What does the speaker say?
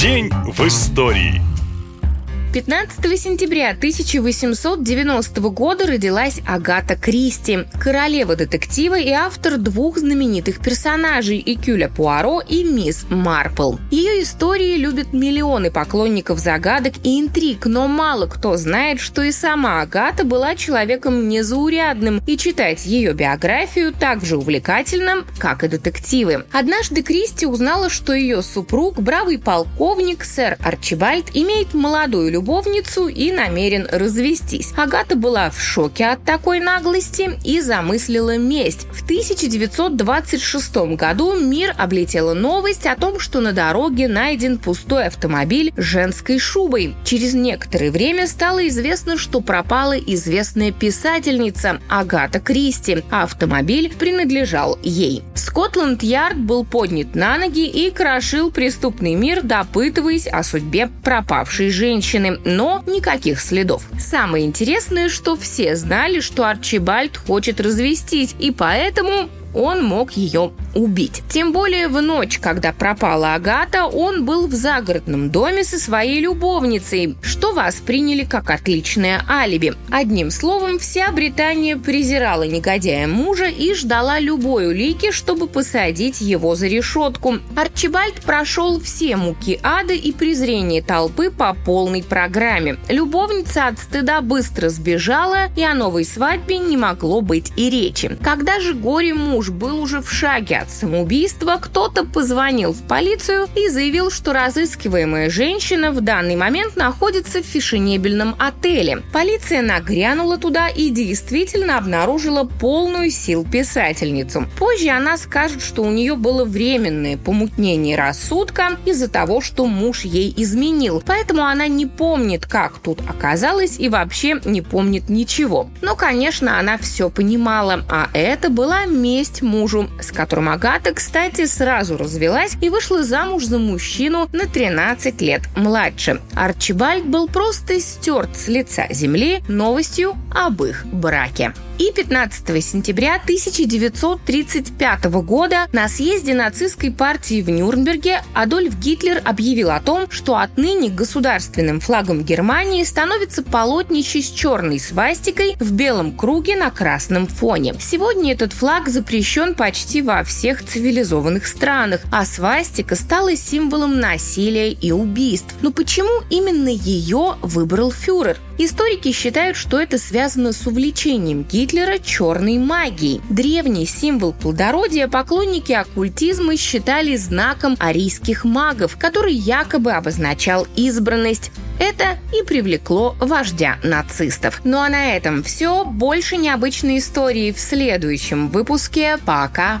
День в истории. 15 сентября 1890 года родилась Агата Кристи, королева детектива и автор двух знаменитых персонажей Экюля Пуаро и Мисс Марпл. Ее истории любят миллионы поклонников загадок и интриг, но мало кто знает, что и сама Агата была человеком незаурядным, и читать ее биографию так же увлекательно, как и детективы. Однажды Кристи узнала, что ее супруг, бравый полковник сэр Арчибальд, имеет молодую любовницу и намерен развестись. Агата была в шоке от такой наглости и замыслила месть. В 1926 году мир облетела новость о том, что на дороге найден пустой автомобиль с женской шубой. Через некоторое время стало известно, что пропала известная писательница Агата Кристи, а автомобиль принадлежал ей. Скотланд-Ярд был поднят на ноги и крошил преступный мир, допытываясь о судьбе пропавшей женщины но никаких следов. Самое интересное, что все знали, что Арчибальд хочет развестись, и поэтому он мог ее убить. Тем более в ночь, когда пропала Агата, он был в загородном доме со своей любовницей, что восприняли как отличное алиби. Одним словом, вся Британия презирала негодяя мужа и ждала любой улики, чтобы посадить его за решетку. Арчибальд прошел все муки ада и презрение толпы по полной программе. Любовница от стыда быстро сбежала, и о новой свадьбе не могло быть и речи. Когда же горе муж был уже в шаге от самоубийства, кто-то позвонил в полицию и заявил, что разыскиваемая женщина в данный момент находится в фешенебельном отеле. Полиция нагрянула туда и действительно обнаружила полную сил писательницу. Позже она скажет, что у нее было временное помутнение рассудка из-за того, что муж ей изменил. Поэтому она не помнит, как тут оказалась и вообще не помнит ничего. Но, конечно, она все понимала, а это была месть мужу, с которым Агата, кстати, сразу развелась и вышла замуж за мужчину на 13 лет младше. Арчибальд был просто стерт с лица земли новостью об их браке. И 15 сентября 1935 года на съезде нацистской партии в Нюрнберге Адольф Гитлер объявил о том, что отныне государственным флагом Германии становится полотнище с черной свастикой в белом круге на красном фоне. Сегодня этот флаг запрещен почти во всех цивилизованных странах, а свастика стала символом насилия и убийств. Но почему именно ее выбрал фюрер? Историки считают, что это связано с увлечением Гитлера черной магией. Древний символ плодородия поклонники оккультизма считали знаком арийских магов, который якобы обозначал избранность. Это и привлекло вождя нацистов. Ну а на этом все. Больше необычной истории в следующем выпуске. Пока!